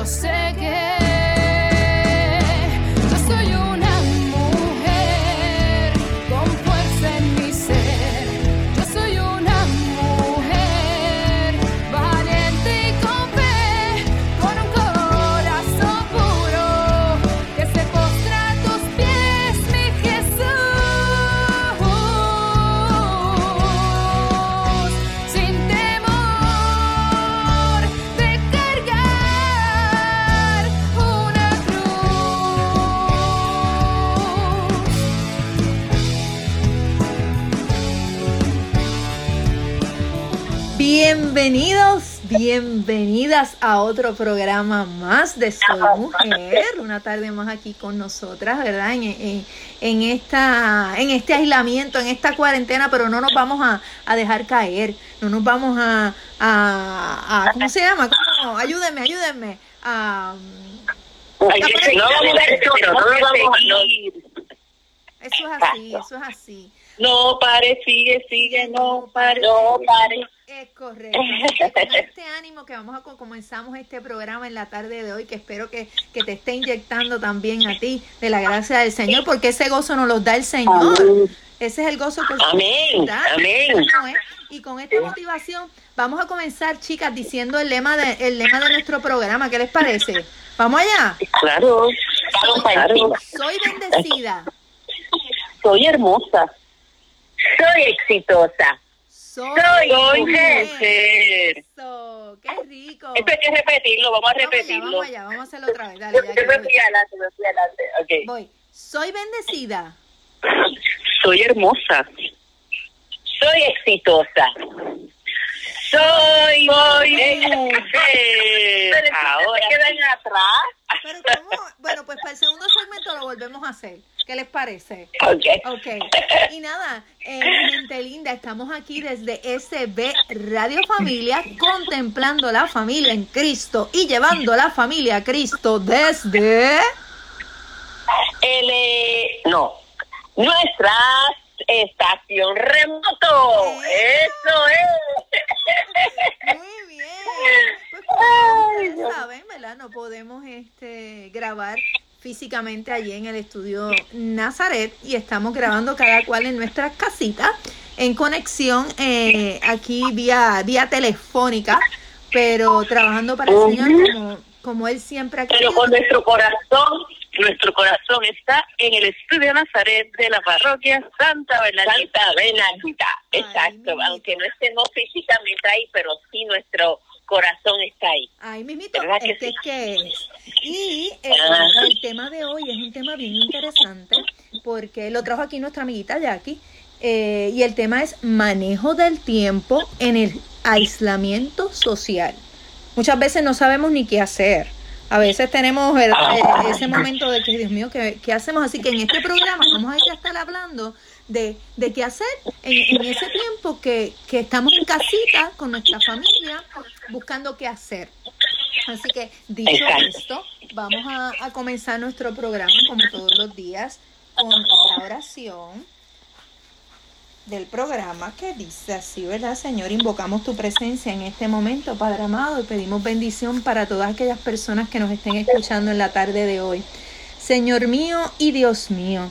yo sé que bienvenidas a otro programa más de Soy Mujer, una tarde más aquí con nosotras, ¿verdad? En, en- en esta, en este aislamiento, en esta cuarentena, pero no nos vamos a, a dejar caer, no nos vamos a, a, a- ¿cómo se llama? ¿Cómo? Ayúdenme, ayúdenme. A, No vamos a- pero no vamos a eso es así, eso es así. No pare, sigue, sigue, no pare. No pare. Es correcto. Con este ánimo que vamos a co- comenzamos este programa en la tarde de hoy, que espero que, que te esté inyectando también a ti de la gracia del Señor, porque ese gozo nos lo da el Señor. Ese es el gozo que Amén, da. amén. ¿no es? Y con esta motivación vamos a comenzar, chicas, diciendo el lema de, el lema de nuestro programa. ¿Qué les parece? Vamos allá. Claro, claro. Soy bendecida. Soy hermosa. Soy exitosa. Soy, Soy mujer. mujer. Eso, qué rico. Esto hay que repetirlo, vamos a Vamos allá, repetirlo. vamos allá, vamos a hacerlo otra vez. Dale, ya que voy. fui adelante, me fui adelante. Ok. Voy. Soy bendecida. Soy hermosa. Soy exitosa. Soy, mujer. Ahora quedan atrás. Pero ¿cómo? Bueno, pues para el segundo segmento lo volvemos a hacer. ¿Qué les parece? Ok. Ok. Y nada, eh, gente linda, estamos aquí desde SB Radio Familia, contemplando la familia en Cristo y llevando la familia a Cristo desde... El, eh, no, nuestra estación remoto. Eso es. Muy bien. Pues como ustedes saben, ¿verdad? No podemos este, grabar físicamente allí en el estudio Nazaret y estamos grabando cada cual en nuestras casitas en conexión eh, aquí vía, vía telefónica, pero trabajando para el Señor como, como Él siempre ha Pero con nuestro corazón, nuestro corazón está en el estudio Nazaret de la parroquia Santa Bernardita. Santa Bernardita, Ay, exacto. Aunque no estemos físicamente ahí, pero sí nuestro corazón está ahí. Ay, mismito, ¿Verdad que este sí? es que es. Y eh, Ah. el tema de hoy es un tema bien interesante porque lo trajo aquí nuestra amiguita Jackie. eh, y el tema es manejo del tiempo en el aislamiento social. Muchas veces no sabemos ni qué hacer. A veces tenemos el- eh, ese momento de que, Dios mío, ¿qué, qué hacemos? Así que en este programa vamos a estar hablando de, de qué hacer en, en ese tiempo que, que estamos en casita con nuestra familia buscando qué hacer. Así que, dicho Exacto. esto, vamos a, a comenzar nuestro programa como todos los días con la oración del programa que dice así, ¿verdad, Señor? Invocamos tu presencia en este momento, Padre amado, y pedimos bendición para todas aquellas personas que nos estén escuchando en la tarde de hoy. Señor mío y Dios mío,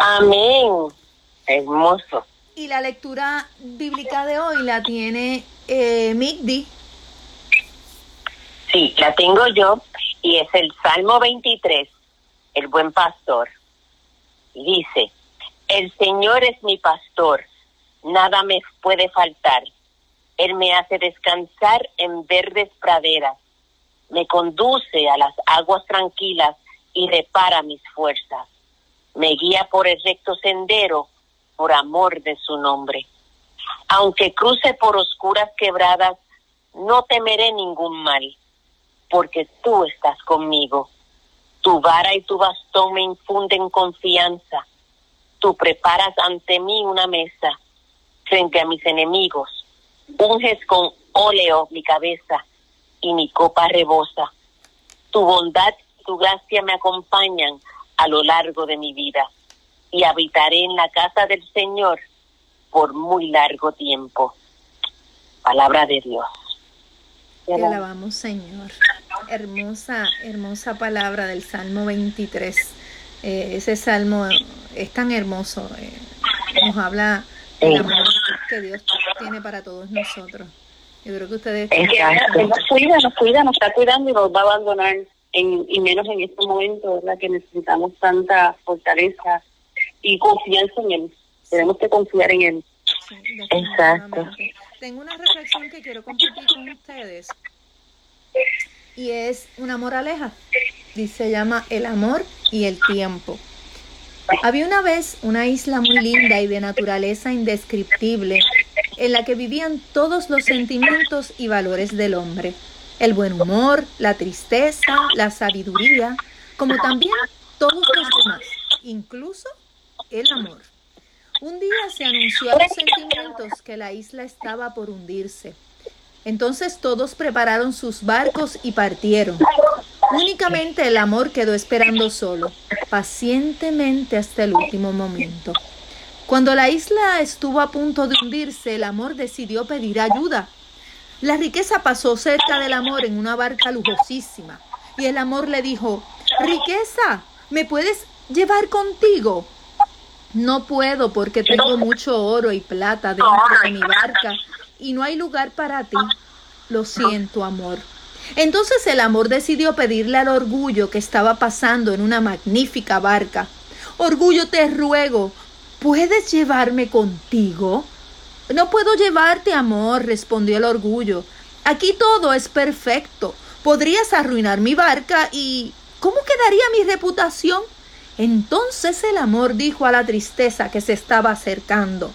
Amén. Hermoso. Y la lectura bíblica de hoy la tiene eh, Migdi. Sí, la tengo yo y es el Salmo 23, el buen pastor. Y dice, el Señor es mi pastor, nada me puede faltar. Él me hace descansar en verdes praderas, me conduce a las aguas tranquilas y repara mis fuerzas. Me guía por el recto sendero por amor de su nombre. Aunque cruce por oscuras quebradas, no temeré ningún mal, porque tú estás conmigo. Tu vara y tu bastón me infunden confianza. Tú preparas ante mí una mesa frente a mis enemigos. Unges con óleo mi cabeza y mi copa rebosa. Tu bondad y tu gracia me acompañan a lo largo de mi vida y habitaré en la casa del Señor por muy largo tiempo. Palabra de Dios. Te alabamos, Señor. Hermosa, hermosa palabra del Salmo 23. Eh, ese salmo es tan hermoso. eh, nos habla del amor que Dios tiene para todos nosotros. Yo creo que ustedes... Es que nos cuida, nos cuida, nos está cuidando y nos va a abandonar, en, y menos en este momento, ¿verdad? Que necesitamos tanta fortaleza y confianza en Él. Tenemos que confiar en Él. Sí, Exacto. Tengo una reflexión que quiero compartir con ustedes y es una moraleja. Dice, se llama El amor y el tiempo. Había una vez una isla muy linda y de naturaleza indescriptible en la que vivían todos los sentimientos y valores del hombre. El buen humor, la tristeza, la sabiduría, como también todos los demás, incluso el amor. Un día se anunció a los sentimientos que la isla estaba por hundirse. Entonces todos prepararon sus barcos y partieron. Únicamente el amor quedó esperando solo, pacientemente hasta el último momento. Cuando la isla estuvo a punto de hundirse, el amor decidió pedir ayuda. La riqueza pasó cerca del amor en una barca lujosísima y el amor le dijo, riqueza, ¿me puedes llevar contigo? No puedo porque tengo mucho oro y plata dentro de mi barca y no hay lugar para ti. Lo siento, amor. Entonces el amor decidió pedirle al orgullo que estaba pasando en una magnífica barca. Orgullo, te ruego, ¿puedes llevarme contigo? No puedo llevarte, amor, respondió el orgullo. Aquí todo es perfecto. Podrías arruinar mi barca y... ¿Cómo quedaría mi reputación? Entonces el amor dijo a la tristeza que se estaba acercando.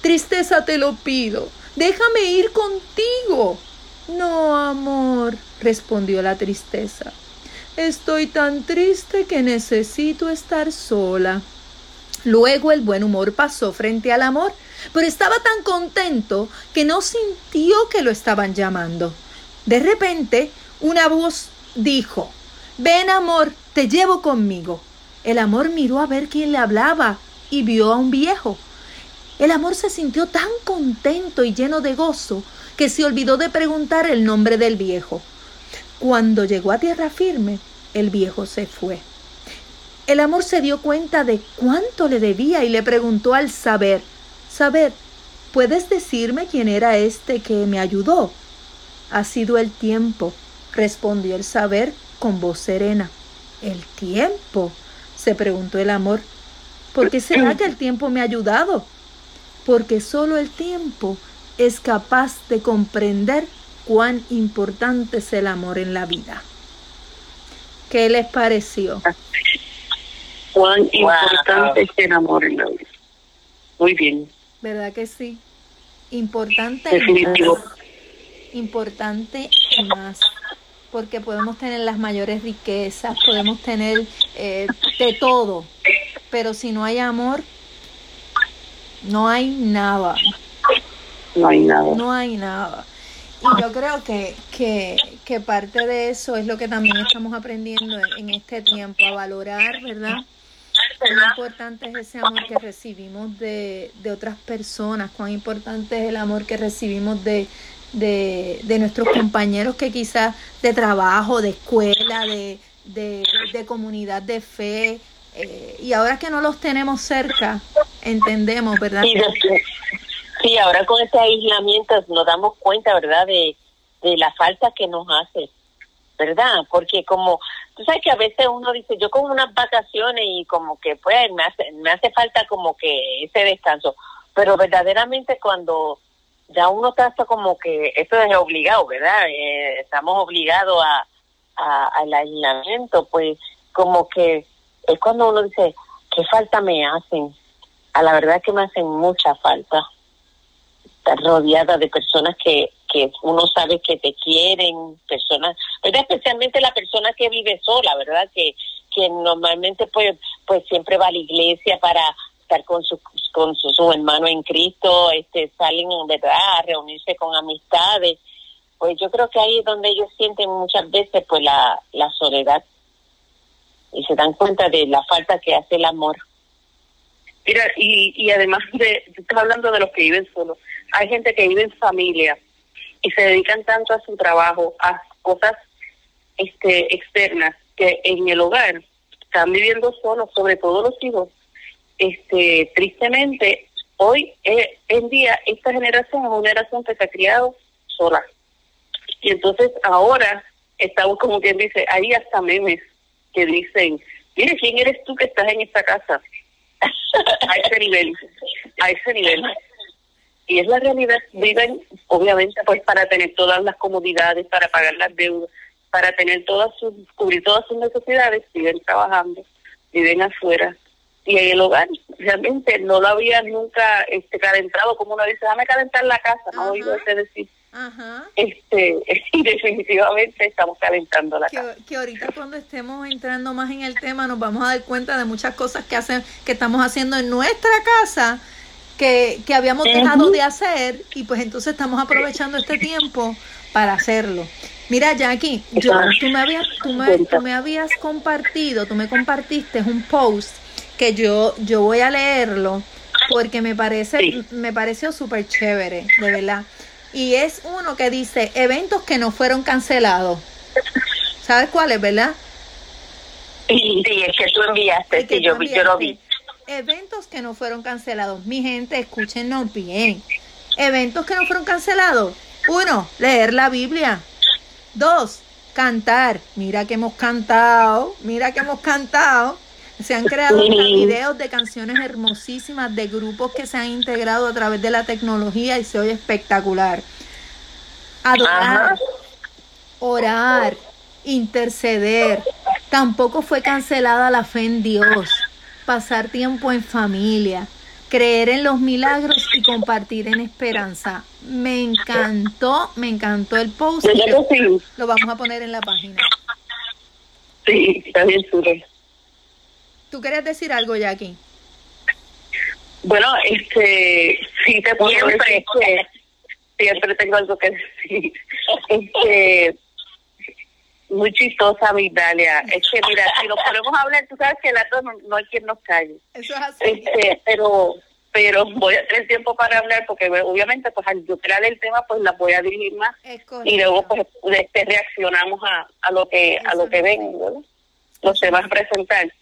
Tristeza, te lo pido. Déjame ir contigo. No, amor, respondió la tristeza. Estoy tan triste que necesito estar sola. Luego el buen humor pasó frente al amor, pero estaba tan contento que no sintió que lo estaban llamando. De repente, una voz dijo, Ven, amor, te llevo conmigo. El amor miró a ver quién le hablaba y vio a un viejo. El amor se sintió tan contento y lleno de gozo que se olvidó de preguntar el nombre del viejo. Cuando llegó a tierra firme, el viejo se fue. El amor se dio cuenta de cuánto le debía y le preguntó al saber, Saber, ¿puedes decirme quién era este que me ayudó? Ha sido el tiempo, respondió el saber con voz serena. ¿El tiempo? se preguntó el amor. ¿Por qué será que el tiempo me ha ayudado? Porque solo el tiempo es capaz de comprender cuán importante es el amor en la vida. ¿Qué les pareció? Cuán importante es el amor en la vida. Muy bien. ¿Verdad que sí? Importante Definitivo. más. Importante más. Porque podemos tener las mayores riquezas, podemos tener eh, de todo. Pero si no hay amor, no hay nada. No hay nada. No hay nada. Y yo creo que, que, que parte de eso es lo que también estamos aprendiendo en, en este tiempo, a valorar, ¿verdad? Cuán importante es ese amor que recibimos de, de otras personas, cuán importante es el amor que recibimos de, de, de nuestros compañeros que quizás de trabajo, de escuela, de, de, de comunidad de fe. eh, y ahora que no los tenemos cerca, entendemos, ¿verdad? Sí, sí, ahora con este aislamiento nos damos cuenta, ¿verdad?, de, de la falta que nos hace ¿verdad? Porque como, tú sabes que a veces uno dice, yo con unas vacaciones y como que pues me hace, me hace falta como que ese descanso, pero verdaderamente cuando ya uno trata como que esto es obligado, ¿verdad? Eh, estamos obligados a, a, al aislamiento, pues como que es cuando uno dice, ¿qué falta me hacen? A la verdad que me hacen mucha falta estar rodeada de personas que, que uno sabe que te quieren, personas, ¿verdad? especialmente la persona que vive sola, ¿verdad? Que, que normalmente pues, pues siempre va a la iglesia para estar con su con su, su hermano en Cristo, este salen verdad a reunirse con amistades. Pues yo creo que ahí es donde ellos sienten muchas veces pues la, la soledad y se dan cuenta de la falta que hace el amor. Mira, y, y además de, tú estás hablando de los que viven solos, hay gente que vive en familia y se dedican tanto a su trabajo, a cosas este externas, que en el hogar están viviendo solos, sobre todo los hijos. Este, tristemente, hoy eh, en día esta generación es una generación que se ha criado sola. Y entonces ahora estamos como quien dice, hay hasta memes que dicen, mire, ¿quién eres tú que estás en esta casa? a ese nivel, a ese nivel. Y es la realidad, viven obviamente pues para tener todas las comodidades, para pagar las deudas, para tener todas sus, cubrir todas sus necesidades, siguen trabajando, viven afuera. Y en el hogar realmente no lo habían nunca este calentado, como uno dice, déjame calentar la casa, no he oído Ajá. ese decir. Ajá. Este, y definitivamente estamos calentando la casa. Que, que ahorita cuando estemos entrando más en el tema nos vamos a dar cuenta de muchas cosas que hacen, que estamos haciendo en nuestra casa que, que habíamos dejado de hacer y pues entonces estamos aprovechando este tiempo para hacerlo. Mira, Jackie, yo, tú, me habías, tú, me, tú me habías compartido, tú me compartiste un post que yo, yo voy a leerlo porque me parece, Sí. me pareció súper chévere, de verdad. Y es uno que dice eventos que no fueron cancelados. ¿Sabes cuáles, verdad? Sí, es que tú enviaste, El que sí, yo lo vi. Eventos que no fueron cancelados. Mi gente, escúchenos bien. Eventos que no fueron cancelados. Uno, leer la Biblia. Dos, cantar. Mira que hemos cantado. Mira que hemos cantado. Se han creado videos de canciones hermosísimas de grupos que se han integrado a través de la tecnología y se oye espectacular. Adorar, orar, interceder. Tampoco fue cancelada la fe en Dios. Pasar tiempo en familia, creer en los milagros y compartir en esperanza. Me encantó, me encantó el post. y ¿Verdad que sí? Lo vamos a poner en la página. Sí, está bien. ¿Tú querías decir algo, Jackie? Bueno, este, sí te puedo Siempre. decir que siempre tengo algo que decir. Este, muy chistosa, mi Dalia. Es que, mira, si nos ponemos a hablar, tú sabes que el rato no, no hay quien nos calle. Eso es así. Este, pero pero voy a tener tiempo para hablar porque obviamente pues al yo crear el tema pues las voy a dirigir más y luego pues este, reaccionamos a, a lo que a lo que ven ¿verdad? los temas a presentar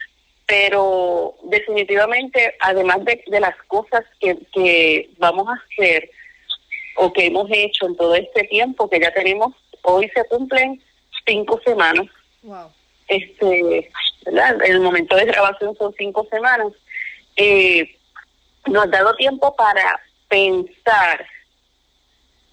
pero definitivamente además de, de las cosas que, que vamos a hacer o que hemos hecho en todo este tiempo que ya tenemos hoy se cumplen cinco semanas Wow. este ¿verdad? el momento de grabación son cinco semanas eh, nos ha dado tiempo para pensar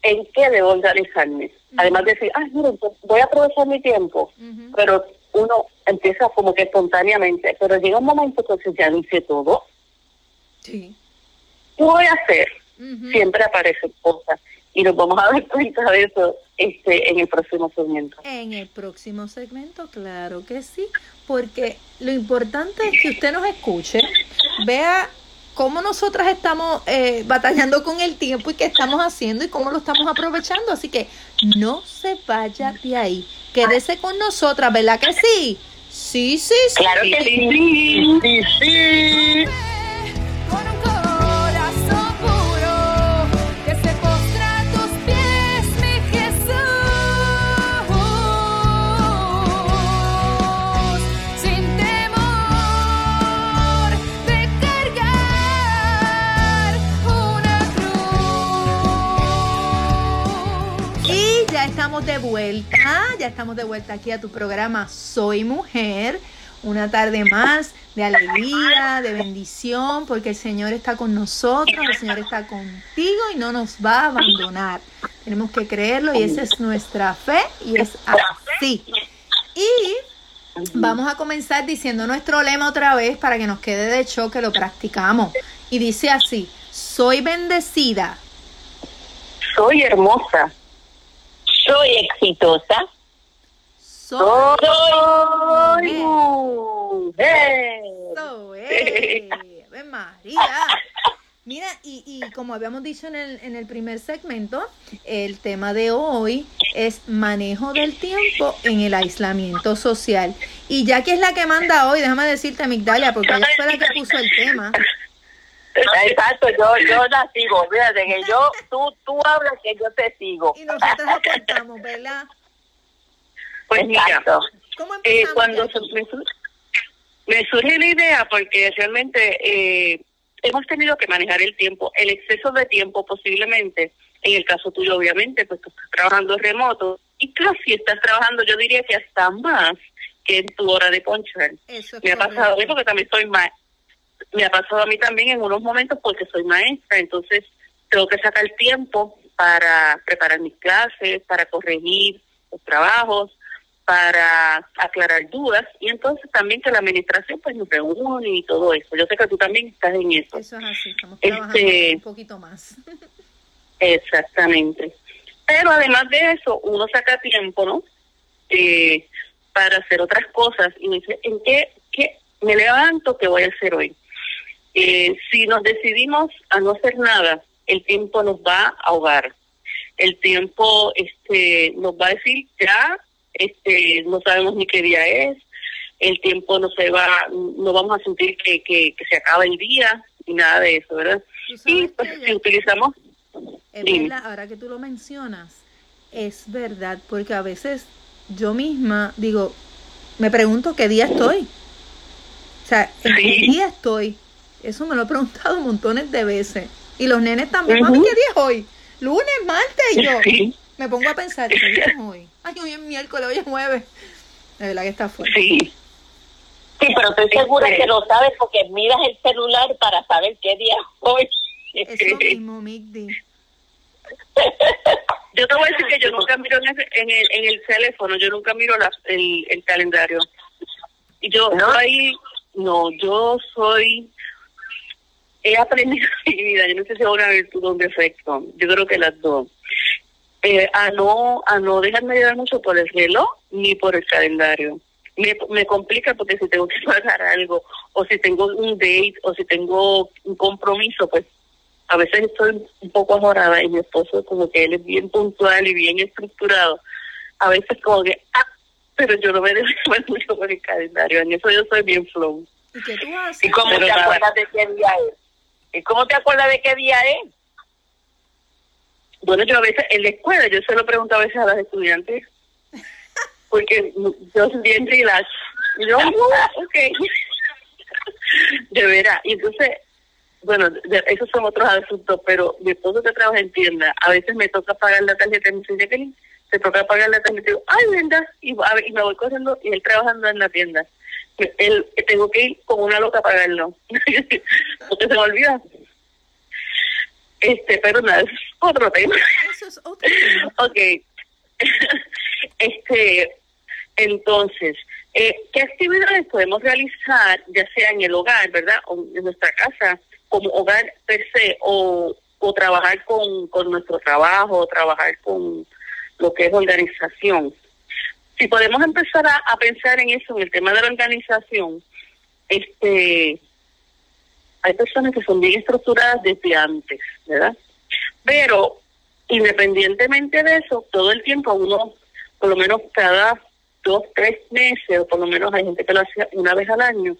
en qué debo organizarme. Además de decir, ah, mira, pues voy a aprovechar mi tiempo, pero uno empieza como que espontáneamente, pero llega un momento que se ya dice todo. Sí. ¿Qué voy a hacer? Siempre aparecen cosas y nos vamos a dar cuenta de eso este en el próximo segmento. En el próximo segmento, claro que sí, porque lo importante es que usted nos escuche, vea cómo nosotras estamos eh, batallando con el tiempo y qué estamos haciendo y cómo lo estamos aprovechando. Así que no se vaya de ahí, quédese con nosotras, ¿verdad que sí? Sí, sí, sí. Claro que sí. Sí, sí. Con estamos de vuelta, ya estamos de vuelta aquí a tu programa Soy Mujer. Una tarde más de alegría, de bendición, porque el Señor está con nosotros, el Señor está contigo y no nos va a abandonar. Tenemos que creerlo y esa es nuestra fe y es así. Y vamos a comenzar diciendo nuestro lema otra vez para que nos quede de choque, lo practicamos. Y dice así, soy bendecida, Soy hermosa. Soy exitosa. soy Soy mujer. es. Ave María. Mira, y, y como habíamos dicho en el, en el primer segmento, el tema de hoy es manejo del tiempo en el aislamiento social. Y ya que es la que manda hoy, déjame decirte, Migdalia, porque ella fue la que puso el tema. Exacto, yo, yo la sigo. Fíjate que yo, tú, tú hablas que yo te sigo. Y nosotros aportamos, ¿verdad? Pues mira, Exacto. ¿Cómo eh, cuando me, sur- me surge la idea, porque realmente eh, hemos tenido que manejar el tiempo, el exceso de tiempo posiblemente, en el caso tuyo obviamente, pues tú estás trabajando remoto, y casi estás trabajando, yo diría que hasta más que en tu hora de ponchar. Eso es Me ha pasado mí correcto. porque también soy ma me ha pasado a mí también en unos momentos porque soy maestra, entonces tengo que sacar tiempo para preparar mis clases, para corregir los trabajos, para aclarar dudas y entonces también que la administración pues nos reúne y todo eso. Yo sé que tú también estás en eso. Eso es así, estamos Este- trabajando un poquito más. Exactamente. Pero además de eso, uno saca tiempo, ¿no? Eh, para hacer otras cosas y me dice, ¿en qué, qué me levanto? ¿Qué voy a hacer hoy? Eh, si nos decidimos a no hacer nada, el tiempo nos va a ahogar. El tiempo este, nos va a decir, ya, este, no sabemos ni qué día es. El tiempo no se va, no vamos a sentir que, que, que se acaba el día ni nada de eso, ¿verdad? Y pues que si utilizamos verdad, ahora que tú lo mencionas, es verdad, porque a veces yo misma digo, me pregunto qué día estoy. O sea, ¿en qué día estoy? Eso me lo he preguntado montones de veces. Y los nenes también, Ujú. mami, ¿qué día es hoy? Lunes, martes, y yo Sí, me pongo a pensar, ¿qué día es hoy? Ay, hoy es miércoles, hoy es jueves. De verdad que está fuerte. sí. Sí, pero estoy segura Este- que lo sabes porque miras el celular para saber qué día es hoy. Eso mismo, Migdi. Yo te voy a decir que yo nunca miro en, el, en el teléfono, yo nunca miro la- el, el calendario. Y yo ¿No? soy, no, yo soy, he aprendido en mi vida, yo no sé si es una virtud o un defecto, yo creo que las dos, eh, a no a no dejarme llevar mucho por el reloj ni por el calendario. Me, me complica porque si tengo que pagar algo, o si tengo un date, o si tengo un compromiso, pues a veces estoy un poco ajorada y mi esposo como que él es bien puntual y bien estructurado. A veces como que, ah, pero yo no me dejo llevar mucho por el calendario. En eso yo soy bien flow. ¿Y qué tú haces? ¿Y cómo Pero te acuerdas de qué día es? ¿Y cómo te acuerdas de qué día es? Bueno, yo a veces en la escuela, yo se lo pregunto a veces a las estudiantes, porque yo soy bien relax. Y yo, "Oh, ok. De veras. Y entonces, bueno, esos son otros asuntos, pero mi esposo que trabaja en tienda, a veces me toca pagar la tarjeta y me dice, Jacqueline, te toca pagar la tarjeta. Y digo, ay, verdad. Y, a ver, y me voy corriendo y él trabajando en la tienda. Él, tengo que ir como una loca a pagarlo. Porque se me olvida. Este, pero nada, es otro tema. Eso es otro tema. Ok. este, entonces, eh, ¿qué actividades podemos realizar, ya sea en el hogar, ¿verdad? O en nuestra casa, como hogar per se, o, o trabajar con, con nuestro trabajo, o trabajar con lo que es organización? Si podemos empezar a, a pensar en eso, en el tema de la organización, este, hay personas que son bien estructuradas desde antes, ¿verdad? Pero independientemente de eso, todo el tiempo uno, por lo menos cada dos, tres meses, o por lo menos hay gente que lo hace una vez al año,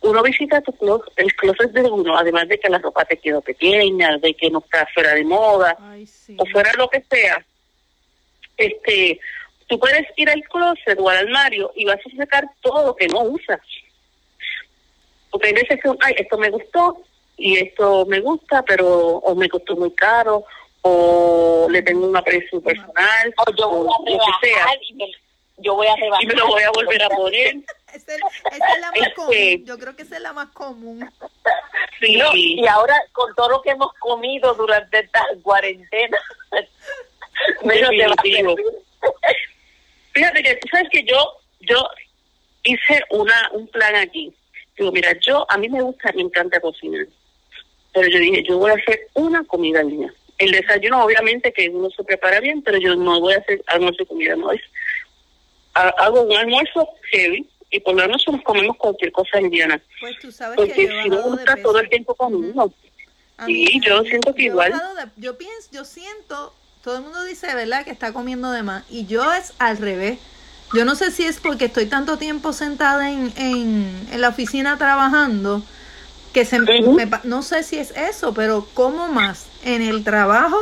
uno visita tu closet, el closet de uno, además de que la ropa te quedó pequeña, de que no está fuera de moda, Ay, sí. o fuera lo que sea, este, tú puedes ir al closet o al armario y vas a sacar todo lo que no usas. Porque hay veces que, ay, esto me gustó y esto me gusta, pero o me costó muy caro, o le tengo un aprecio personal, O yo voy a lo que sea, rebajar y me, yo voy a rebajar. y me lo voy a volver a poner. Esa es, la más Este- común. Yo creo que esa es la más común. Sí, No, y ahora con todo lo que hemos comido durante esta cuarentena, menos te va a Definitivo. servir. Fíjate que tú sabes que yo, yo hice una un plan aquí. Digo, mira, yo a mí me gusta, me encanta cocinar, pero yo dije, yo voy a hacer una comida al día. El desayuno, obviamente, que uno se prepara bien, pero yo no voy a hacer almuerzo y comida, no es. ha- Hago un almuerzo heavy y por la noche nos comemos cualquier cosa indiana. Pues tú sabes que Porque yo he si no, peso. todo el tiempo comiendo. A Sí, yo siento que yo igual. de- yo pienso, yo siento, todo el mundo dice, ¿verdad? Que está comiendo de más. Y yo es al revés. Yo no sé si es porque estoy tanto tiempo sentada en, en, en la oficina trabajando que se me- no sé si es eso, pero como más en el trabajo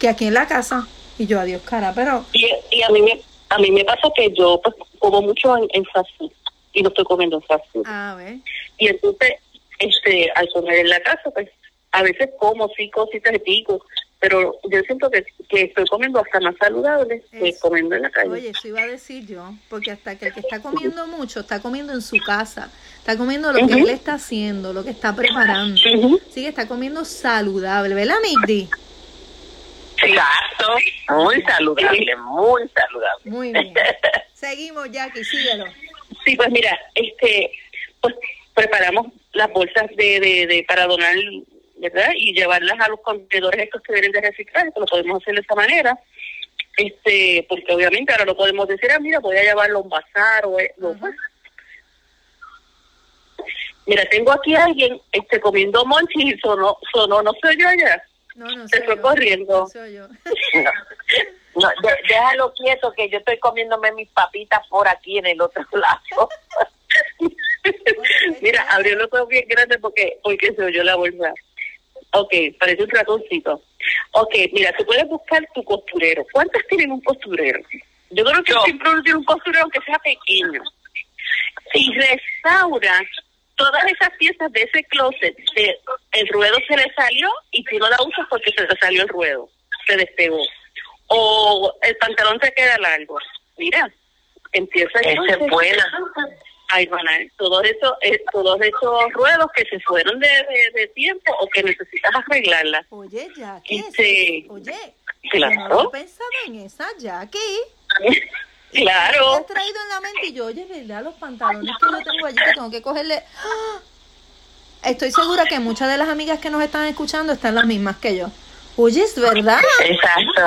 que aquí en la casa. Y yo, adiós, cara, pero Y, y a mí me a mí me pasa que yo pues, como mucho en, en fast food y no estoy comiendo en fast food. a ver. Y entonces, este, al comer en la casa, pues, a veces como sí cositas de pico, pero yo siento que, que estoy comiendo hasta más saludable que comiendo en la calle. Oye, eso iba a decir yo, porque hasta que el que está comiendo mucho, está comiendo en su casa, está comiendo lo que él está haciendo, lo que está preparando. Ujú. Sí, que está comiendo saludable, ¿verdad, Migdi? Exacto, muy saludable, muy saludable. Muy bien. Seguimos, Jackie, síguelo. Sí, pues mira, este, pues preparamos las bolsas de, de, de para donar, ¿verdad? Y llevarlas a los contenedores estos que vienen de reciclar, que lo podemos hacer de esa manera. Este, porque obviamente ahora no podemos decir, ah, mira, voy a llevarlo a un bazar o e- no, pues. Mira, tengo aquí a alguien este comiendo monchis y sonó, sonó, no soy yo allá. No, no Se soy fue yo. corriendo. No soy yo. No, no, de- déjalo quieto que yo estoy comiéndome mis papitas por aquí en el otro lado. Mira, abrió los ojos bien grandes porque, porque se oyó la bolsa. Ok, parece un ratoncito. Ok, mira, tú puedes buscar tu costurero. ¿Cuántas tienen un costurero? Yo creo que Yo. siempre uno tiene un costurero aunque sea pequeño. Si restauras todas esas piezas de ese closet, de- el ruedo se le salió y tú no la usas porque se te salió el ruedo, se despegó. O el pantalón te queda largo. Mira, empieza Esa entonces es buena. Ay, van a todos esos, eh, todos esos ruedos que se fueron de, de, de tiempo o que necesitas arreglarla. Oye, Este, es- oye, claro. no pensado en esa, Jackie. Me claro. has traído en la mente y yo, oye, ¿verdad? Los pantalones que yo tengo allí que tengo que cogerle. ¡Ah! Estoy segura que muchas de las amigas que nos están escuchando están las mismas que yo. Oye, es verdad. Exacto,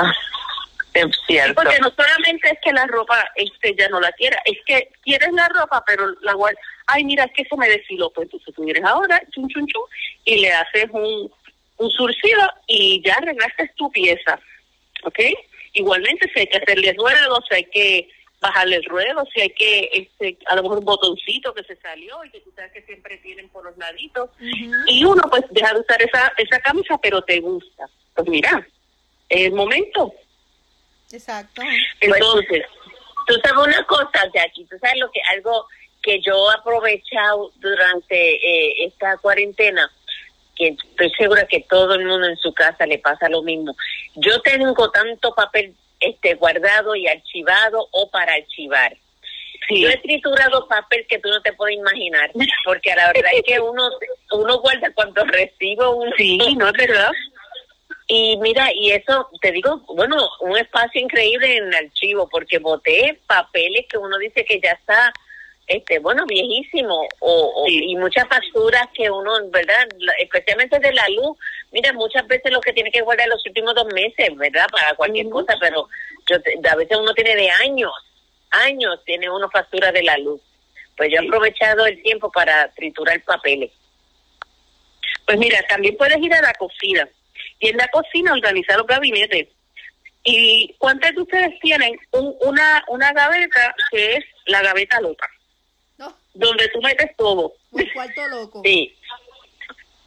es cierto. Porque no solamente es que la ropa este ya no la quiera, es que quieres la ropa, pero la guardas. Ay, mira, es que se me desfiló. Pues entonces tú vienes ahora, chun, chun, chun, y le haces un, un surcido y ya arreglaste tu pieza. ¿Ok? Igualmente, si hay que hacerle ruedos, si hay que bajarle el ruedo, si hay que, este, a lo mejor un botoncito que se salió y que tú sabes que siempre tienen por los laditos. Y uno, pues, deja de usar esa, esa camisa, pero te gusta. Pues mira, es el momento. Exacto. Entonces, Tú sabes una cosa, Jackie, tú sabes lo que algo que yo he aprovechado durante eh, esta cuarentena, que estoy segura que todo el mundo en su casa le pasa lo mismo. Yo tengo tanto papel este guardado y archivado o para archivar. sí, Yo he triturado papel que tú no te puedes imaginar, porque la verdad es que uno uno guarda cuando recibo un sí, no es verdad. Y mira, y eso, te digo, bueno, un espacio increíble en el archivo, porque boté papeles que uno dice que ya está, este, bueno, viejísimo, o, y muchas facturas que uno, ¿verdad? Especialmente de la luz, mira, muchas veces lo que tiene que guardar los últimos dos meses, ¿verdad? Para cualquier cosa, pero yo a veces uno tiene de años, años tiene uno facturas de la luz. Pues yo he aprovechado el tiempo para triturar papeles. Pues mira, también puedes ir a la cocina y en la cocina organizar los gabinetes. ¿Y cuántas de ustedes tienen un- una, una gaveta que es la gaveta loca? No, Donde tú metes todo. un cuarto loco. Sí,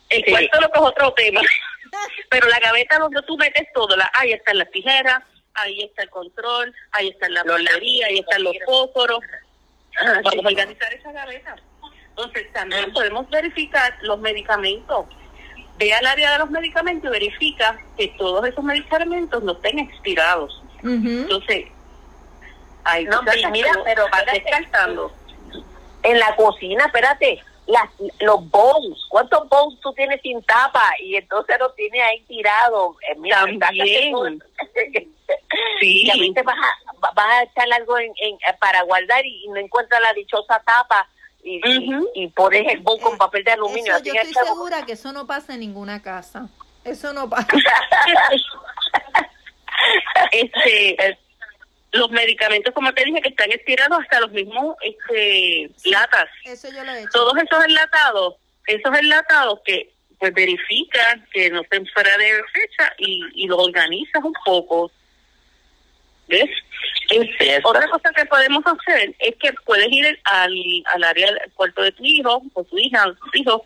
El Sí. cuarto loco es otro tema. Pero la gaveta donde tú metes todo, la, ahí están las tijeras, ahí está el control, ahí está la lolería, ahí están los fósforos. Ah, Vamos a organizar esa gaveta. Entonces también podemos verificar los medicamentos. Ve al área de los medicamentos y verifica que todos esos medicamentos no estén expirados. Entonces, ahí No, mira, como pero vas espérate. descartando. En la cocina, espérate, las, los bowls, ¿cuántos bowls tú tienes sin tapa? Y entonces los tienes ahí tirados. Eh, mira, También. Sí. Y a veces vas a, vas a echar algo en, en- para guardar y, y no encuentras la dichosa tapa y, y- Ujú. y, pones el bowl con Eh, papel de aluminio. Eso yo estoy segura que eso no pasa en ninguna casa. Eso no pasa. este los medicamentos como te dije que están estirados hasta los mismos este Sí. latas Eso yo lo he hecho. todos esos enlatados esos enlatados que pues verifican que no estén fuera de fecha y, y los organizas un poco ¿ves? Este, otra cosa que podemos hacer es que puedes ir al, al área del cuarto de tu hijo o tu hija o tu hijo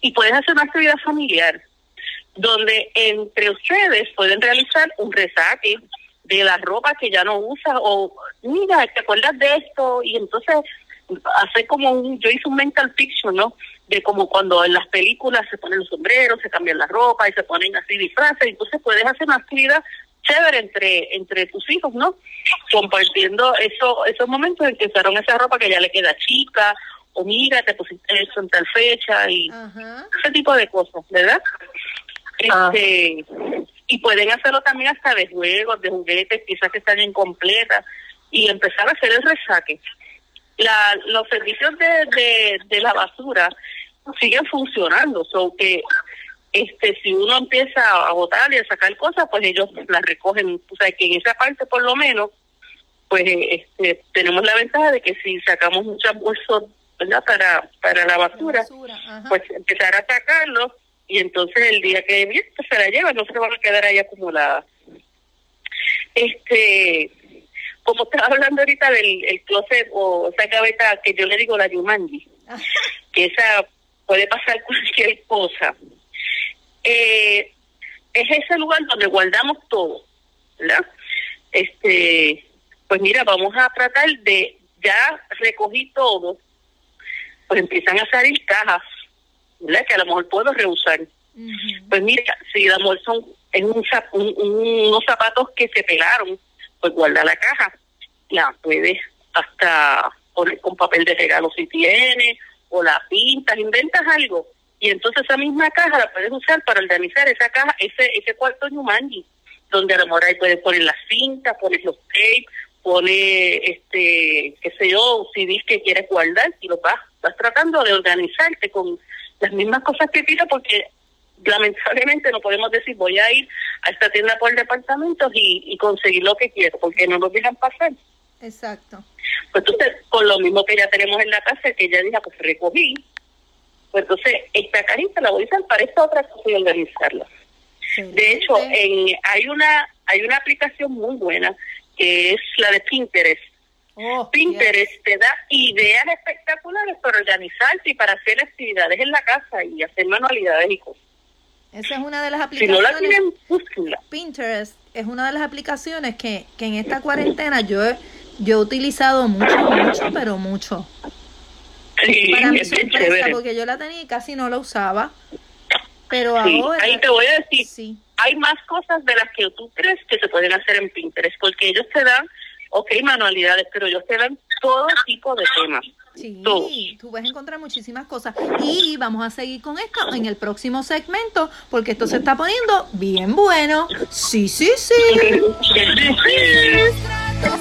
y puedes hacer una actividad familiar donde entre ustedes pueden realizar un resaque de la ropa que ya no usas o mira, ¿te acuerdas de esto? Y entonces hacer como un, yo hice un mental picture, ¿no? De como cuando en las películas se ponen los sombreros, se cambian la ropa y se ponen así disfraces, entonces puedes hacer una actividad chévere entre entre tus hijos, ¿no? Compartiendo eso, esos momentos en que usaron esa ropa que ya le queda chica, o mira, te pusiste eso en tal fecha y Ajá. ese tipo de cosas, ¿verdad? Ah. Este, y pueden hacerlo también hasta de juegos, de juguetes, quizás que están incompletas, y empezar a hacer el resaque. La, los servicios de, de, de la basura siguen funcionando, so que este si uno empieza a botar y a sacar cosas, pues ellos las recogen, o sea que en esa parte por lo menos, pues eh, este, tenemos la ventaja de que si sacamos muchas bolsas ¿verdad? para para la basura, pues empezar a sacarlo y entonces el día que viene pues, se la lleva, no se van a quedar ahí acumuladas. Este, como estaba hablando ahorita del el closet o esa gaveta que yo le digo la Yumanji, que esa puede pasar cualquier cosa. Eh, es ese lugar donde guardamos todo, ¿verdad? Este, pues mira, vamos a tratar de ya recogí todo, pues empiezan a salir cajas, ¿verdad? Que a lo mejor puedo reusar. Pues mira, si la amor son es un- un- unos zapatos que se pelaron, pues guarda la caja. La puedes hasta poner con papel de regalo si tienes, o la pintas, inventas algo. Y entonces esa misma caja la puedes usar para organizar esa caja, ese ese cuarto Yumanji, donde a lo mejor ahí puedes poner las cintas, pones los tapes, pone este, qué sé yo, CDs que quieres guardar y los vas, vas tratando de organizarte con las mismas cosas que tira porque lamentablemente no podemos decir voy a ir a esta tienda por departamentos y, y conseguir lo que quiero porque no nos dejan pasar. Exacto. Pues entonces, con lo mismo que ya tenemos en la casa, que ya dije, pues recogí, pues entonces esta cajita la voy a usar para esta otra cosa y organizarla. De hecho, en, hay una hay una aplicación muy buena que es la de Pinterest. Oh, Pinterest te da ideas espectaculares para organizarse y para hacer actividades en la casa y hacer manualidades y cosas. Esa es una de las Si no la aplicaciones. tienen, búsquenla. Pinterest es una de las aplicaciones que, que en esta cuarentena yo he, yo he utilizado mucho, mucho, pero mucho. Sí, Para mi sorpresa, chévere. porque yo la tenía y casi no la usaba. Pero Sí, ahora. ahí te voy a decir, Sí. hay más cosas de las que tú crees que se pueden hacer en Pinterest, porque ellos te dan, ok, manualidades, pero ellos te dan todo tipo de temas. Sí, Todo. tú vas a encontrar muchísimas cosas. Y vamos a seguir con esto en el próximo segmento, porque esto se está poniendo bien bueno. Sí, sí, sí. Muestra tus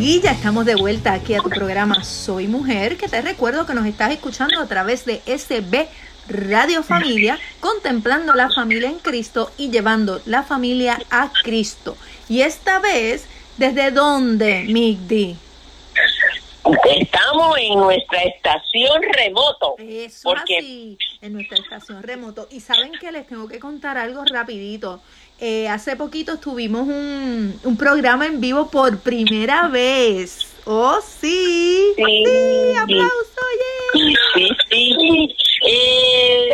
Y ya estamos de vuelta aquí a tu programa Soy Mujer, que te recuerdo que nos estás escuchando a través de SB Radio Familia, contemplando la familia en Cristo y llevando la familia a Cristo. Y esta vez, ¿desde dónde, Migdi? Estamos en nuestra estación remoto. Eso Porque- así, en nuestra estación remoto. Y saben que les tengo que contar algo rapidito. Eh, hace poquito tuvimos un, un programa en vivo por primera vez. ¡Oh, sí! Sí. ¡Sí! ¡Aplauso! ¡yeah! Sí, sí. Eh,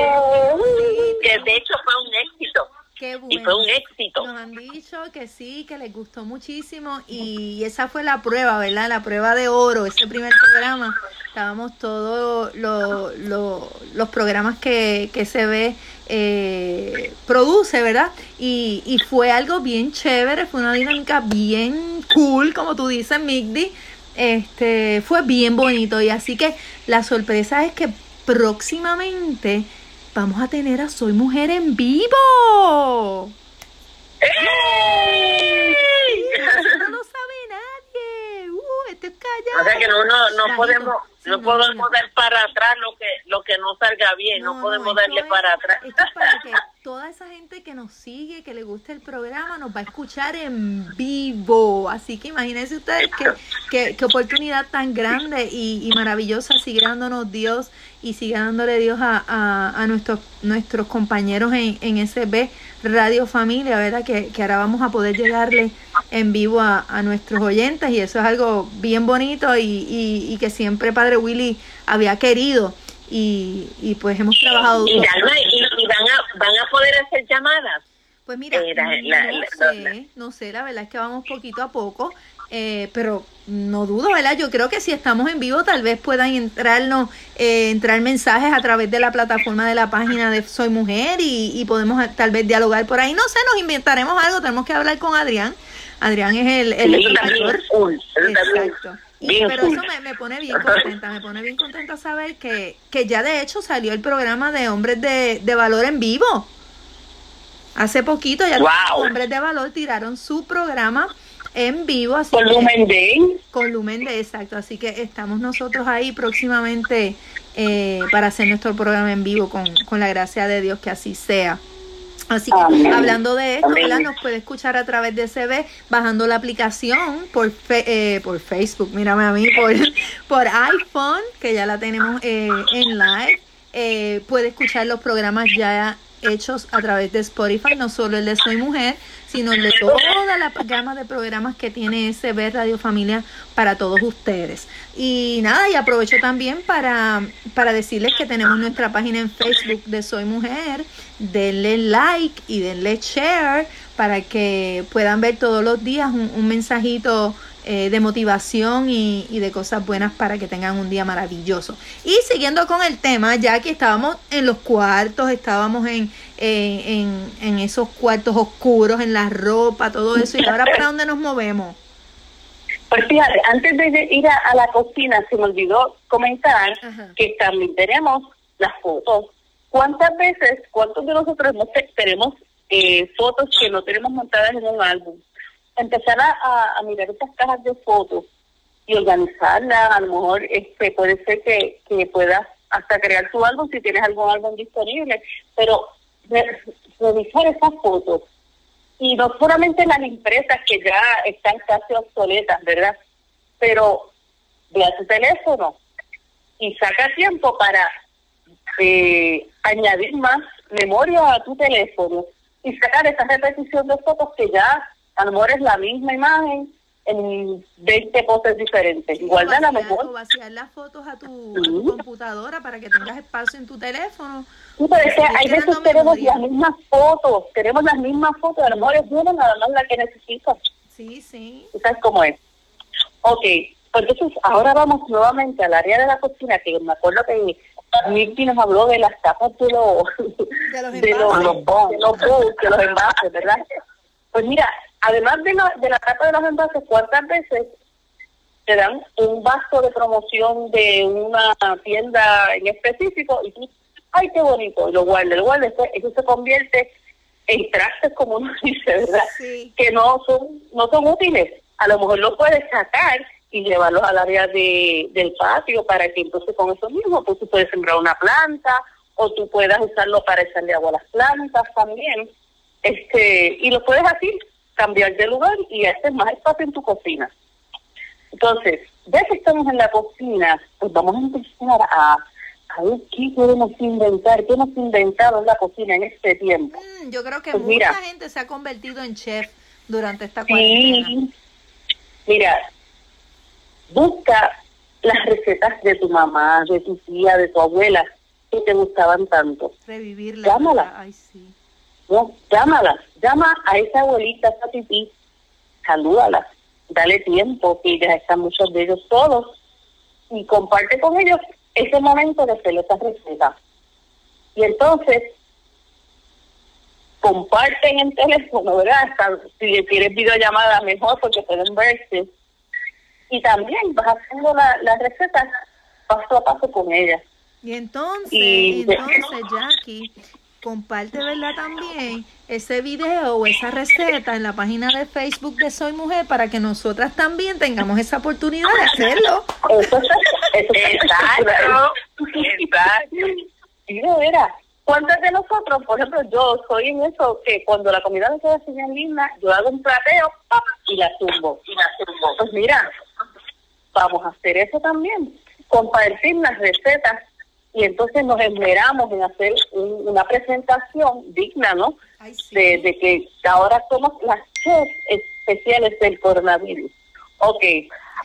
que de hecho fue un éxito. Qué Y fue bueno. un éxito. Nos han dicho que sí, que les gustó muchísimo y esa fue la prueba, ¿verdad? La prueba de oro, ese primer programa. Estábamos todos lo- lo- los programas que, que se ve, eh, produce, ¿verdad? Y, y fue algo bien chévere, fue una dinámica bien cool, como tú dices, Migdi. Este, fue bien bonito y así que la sorpresa es que próximamente vamos a tener a Soy Mujer en vivo. Eso no lo sabe nadie. Uh, esto es callado. O sea que no, no, podemos, no podemos dar para atrás lo que, lo que no salga bien, no, podemos darle es- para atrás. Esto es para que toda esa gente que nos sigue, que le gusta el programa, nos va a escuchar en vivo. Así que imagínense ustedes qué, qué, qué oportunidad tan grande y, y maravillosa sigue dándonos Dios y sigue dándole Dios a, a, a nuestros, nuestros compañeros en, en SB Radio Familia, ¿verdad? Que, que ahora vamos a poder llegarle en vivo a, a nuestros oyentes y eso es algo bien bonito y, y, y que siempre Padre Willy había querido y, y pues hemos trabajado Y, duro. Dalma, y, y van, a, van a poder hacer llamadas. Pues mira, Eh, la- la- no la- sé, no sé, la verdad es que vamos poquito a poco, eh, pero no dudo, ¿verdad? Yo creo que si estamos en vivo tal vez puedan entrarnos, eh, entrar mensajes a través de la plataforma de la página de Soy Mujer y, y podemos eh, tal vez dialogar por ahí. No sé, nos inventaremos algo, tenemos que hablar con Adrián. Adrián es el, el también Exacto. Bien pero cool. eso me, me pone bien contenta, me pone bien contenta saber que, que ya de hecho salió el programa de Hombres de, de Valor en vivo. Hace poquito ya Wow. los Hombres de Valor tiraron su programa en vivo, así Con que- Lumen Day. con Lumen de exacto, así que estamos nosotros ahí próximamente eh, para hacer nuestro programa en vivo con, con la gracia de Dios que así sea. Así que Amén. hablando de esto, nos puede escuchar a través de CB bajando la aplicación por fe- eh, por Facebook, mírame a mí, por, por iPhone, que ya la tenemos eh, en live. Eh, puede escuchar los programas ya hechos a través de Spotify, no solo el de Soy Mujer, sino el de toda la gama de programas que tiene SB Radio Familia para todos ustedes. Y nada, y aprovecho también para, para decirles que tenemos nuestra página en Facebook de Soy Mujer. Denle like y denle share para que puedan ver todos los días un, un mensajito eh, de motivación y, y de cosas buenas para que tengan un día maravilloso. Y siguiendo con el tema, ya que estábamos en los cuartos, estábamos en, eh, en, en esos cuartos oscuros, en la ropa, todo eso, y ahora para dónde nos movemos. Pues fíjate, antes de ir a, a la cocina, se me olvidó comentar Ajá. que también tenemos las fotos. ¿Cuántas veces, cuántos de nosotros no te- tenemos eh, fotos que no tenemos montadas en un álbum? Empezar a, a- mirar esas cajas de fotos y organizarlas, a lo mejor este puede ser que, que puedas hasta crear tu álbum si tienes algún álbum disponible, pero re- revisar esas fotos y no solamente las empresas que ya están casi obsoletas, ¿verdad? Pero ve a tu teléfono y saca tiempo para eh, añadir más memoria a tu teléfono y sacar esa repetición de fotos que ya a lo mejor es la misma imagen en 20 poses diferentes. Sí, Guarda la vaciar, o vaciar las fotos a tu, a tu Ujú. computadora para que tengas espacio en tu teléfono. Sí, pero es que hay veces tenemos memoria. las mismas fotos, tenemos las mismas fotos, a lo mejor es una nada más la que necesitas. Sí, sí. ¿Tú sabes cómo es? Ok, pues entonces ahora vamos nuevamente al área de la cocina, que me acuerdo que Mirti nos habló de las tapas de los, De los de los, los bowls, de los envases, ¿verdad? Pues mira, además de, la- de la tapa de los envases, ¿cuántas veces te dan un vaso de promoción de una tienda en específico y tú, ay, qué bonito, y lo guardas, lo guardas, después eso se convierte en trastes, como uno dice, ¿verdad? Sí. que no son no son útiles. A lo mejor lo puedes sacar y llevarlos al área de, del patio para que entonces con eso mismo pues tú puedes sembrar una planta o tú puedas usarlo para echarle agua a las plantas también. este Y lo puedes así cambiar de lugar y hacer más espacio en tu cocina. Entonces, ya que estamos en la cocina, pues vamos a empezar a, a ver qué podemos inventar, qué hemos inventado en la cocina en este tiempo. Mm, yo creo que Pues mucha mira. gente se ha convertido en chef durante esta cuarentena. Sí. Mira, busca las recetas de tu mamá, de tu tía, de tu abuela que te gustaban tanto. Revivirla. Llámala. Ay, sí. No, llámala, llama a esa abuelita, a esa tití, salúdala, dale tiempo, que ya están muchos de ellos solos, y comparte con ellos ese momento de hacer esa receta. Y entonces, comparten en teléfono, ¿verdad? Hasta si tienes videollamada mejor porque pueden verse. Y también vas haciendo la, la receta paso a paso con ella. Y entonces, Y- entonces, Jackie, comparte, ¿verdad? También ese video o esa receta en la página de Facebook de Soy Mujer para que nosotras también tengamos esa oportunidad de hacerlo. Eso, eso Exacto, exacto. Y de veras, ¿cuántas de nosotros, por ejemplo, yo soy en eso, que cuando la comida me queda bien linda, yo hago un plateo ¡pap! y la tumbo. Y la tumbo. Pues mira, vamos a hacer eso también, compartir las recetas y entonces nos esmeramos en hacer un- una presentación digna, ¿no? Ay, sí. De, de que ahora somos las chefs especiales del coronavirus. Ok.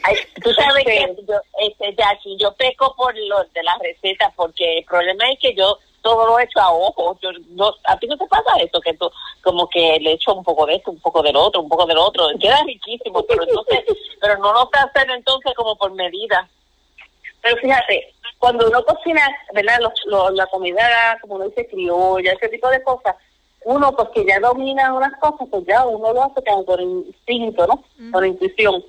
Ay, tú sabes que yo, este, Jackie, yo peco por lo de las recetas porque el problema es que yo todo lo he hecho a ojo. Yo, no, ¿A ti no te pasa eso? Que tú como que le echo un poco de esto, un poco del otro, un poco del otro. Queda riquísimo, pero entonces, pero no lo sé hacer entonces como por medida. Pero fíjate, cuando uno cocina, ¿verdad? Los, los- la comida, como uno dice, criolla, ese tipo de cosas, uno, pues que ya domina unas cosas, pues ya uno lo hace como por instinto, ¿no? Por intuición.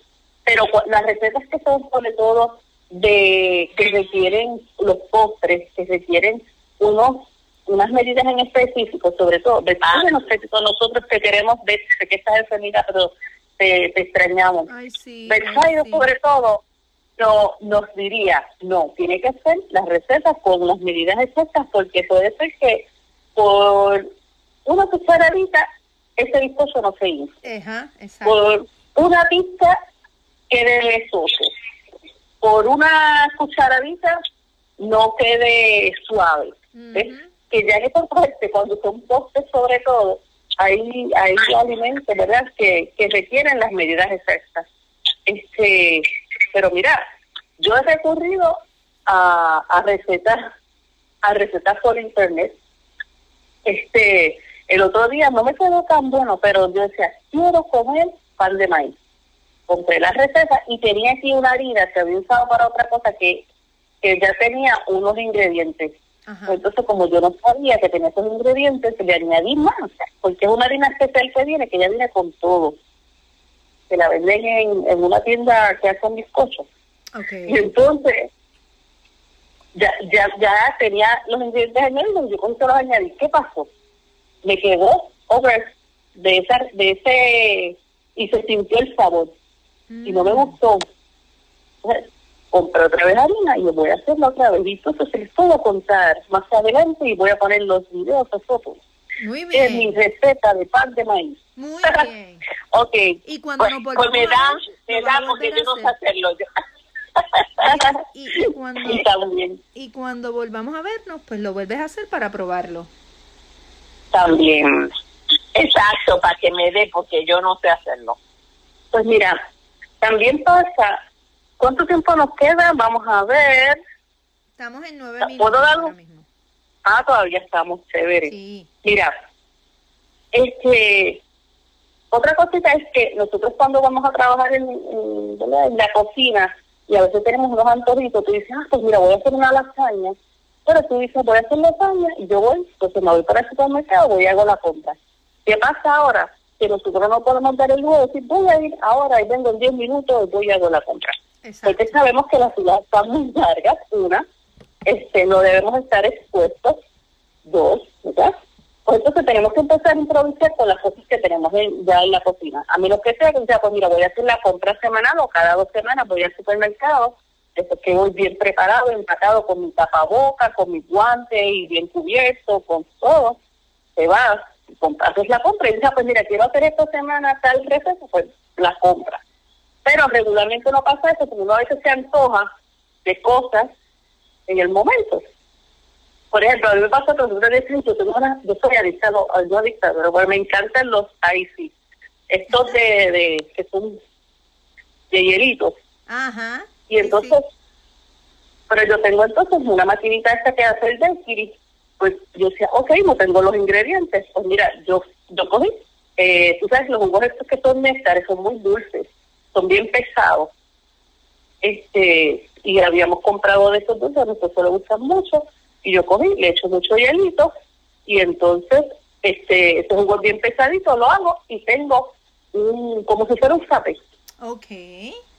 Pero las recetas que son sobre todo de que requieren los postres, que requieren unos unas medidas en específico, sobre todo, de Ah. nosotros, nosotros que queremos ver que estás enfermita, pero te, te extrañamos. Ay, sí. Ay, sí. sobre todo, no, nos diría, no, tiene que ser las recetas con las medidas exactas, porque puede ser que por una cucharadita ese bizcocho no se Ajá, exacto. por una pizca quede soso, por una cucharadita no quede suave. ¿ves? Ujú. Que ya en esa parte, cuando son postres sobre todo, hay, hay alimentos, ¿verdad?, que, que requieren las medidas exactas. Este, pero mira, yo he recurrido a, a recetas, a recetas por internet. Este, el otro día no me quedó tan bueno, pero yo decía, quiero comer pan de maíz. Compré la receta y tenía aquí una harina que había usado para otra cosa que, que ya tenía unos ingredientes. Ajá. Entonces, como yo no sabía que tenía esos ingredientes, le añadí más, porque es una harina especial que viene, que ya viene con todo. Que la venden en, en una tienda que hace bizcochos. Y Ok. entonces, ya, ya, ya tenía los ingredientes añadidos, yo con los añadí. ¿Qué pasó? Me quedó over de, esa, de ese, y se sintió el sabor, y no me Mm. gustó. Entonces, compré otra vez harina y voy a hacerlo otra vez. Y entonces se les puedo contar más adelante y voy a poner los videos o fotos. Muy Es mi receta de pan de maíz. Muy bien. Ok. Y cuando Pues, nos pues volvamos me a da, me da porque yo no sé hacer. hacerlo. Yo- Y, y cuando, Y también, y cuando volvamos a vernos, pues lo vuelves a hacer para probarlo. también. Exacto, para que me dé porque yo no sé hacerlo. Pues mira, también pasa, ¿cuánto tiempo nos queda? Vamos a ver. Estamos en nueve ¿Puedo minutos dar ahora un-. Ah, todavía estamos chéveres. Sí. Mira, este, otra cosita es que nosotros cuando vamos a trabajar en, en, ¿verdad? en la cocina y a veces tenemos unos antojitos, tú dices, ah, pues mira, voy a hacer una lasaña, pero tú dices, voy a hacer lasaña y yo voy, pues me voy para el supermercado, voy y hago la compra. ¿Qué pasa ahora? Que nosotros no podemos dar el de decir, voy a ir ahora y vengo en 10 minutos y voy y hago la compra. Exacto. Porque sabemos que las ciudades están muy largas, una, este, no debemos estar expuestos, dos, ¿verdad? Pues entonces tenemos que empezar a improvisar con las cosas que tenemos en- ya en la cocina. A menos que sea que sea, pues mira, voy a hacer la compra semanal o cada dos semanas voy al supermercado, después que voy bien preparado, empacado con mi tapaboca, con mi guante y bien cubierto, con todo, te vas, haces la compra y dices, ah, pues mira, quiero hacer esta semana tal receta, pues la compra. Pero regularmente no pasa eso, porque uno a veces se antoja de cosas en el momento. Por ejemplo, a mí me pasa que yo, una, yo soy adicta, no, no adicta, pero bueno, me encantan los icy. Estos de, de, que son de hielitos. Ajá. Y Sí, entonces, Pero yo tengo entonces una maquinita esta que hace el daiquiri. Pues yo decía, ok, no tengo los ingredientes. Pues mira, yo, yo cogí, eh, tú sabes, los jugos estos que son néctares son muy dulces, son bien pesados. Este, y habíamos comprado de esos dulces, nosotros lo usan mucho, y yo cogí, le echo mucho hielito, y entonces, este, este jugo bien pesadito, lo hago, y tengo un, como si fuera un sape. Ok.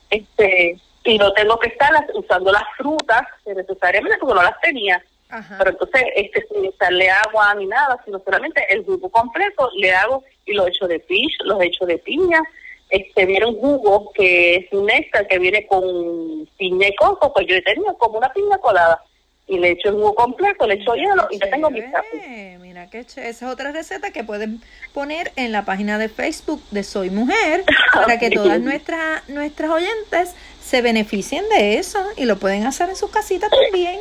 Este, y no tengo que estar usando las frutas necesariamente porque no las tenía. Ajá. Pero entonces, este, sin echarle agua ni nada, sino solamente el jugo completo le hago y lo echo de fish, lo echo de piña. Este, viene un jugo que es un néctar que viene con piña y coco, pues yo tenía como una piña colada. Y le echo el jugo completo, le echo hielo y ya tengo mis. Chévere, Mira qué chévere. Esa es otra receta que pueden poner en la página de Facebook de Soy Mujer para que todas nuestras nuestras oyentes se beneficien de eso y lo pueden hacer en sus casitas también.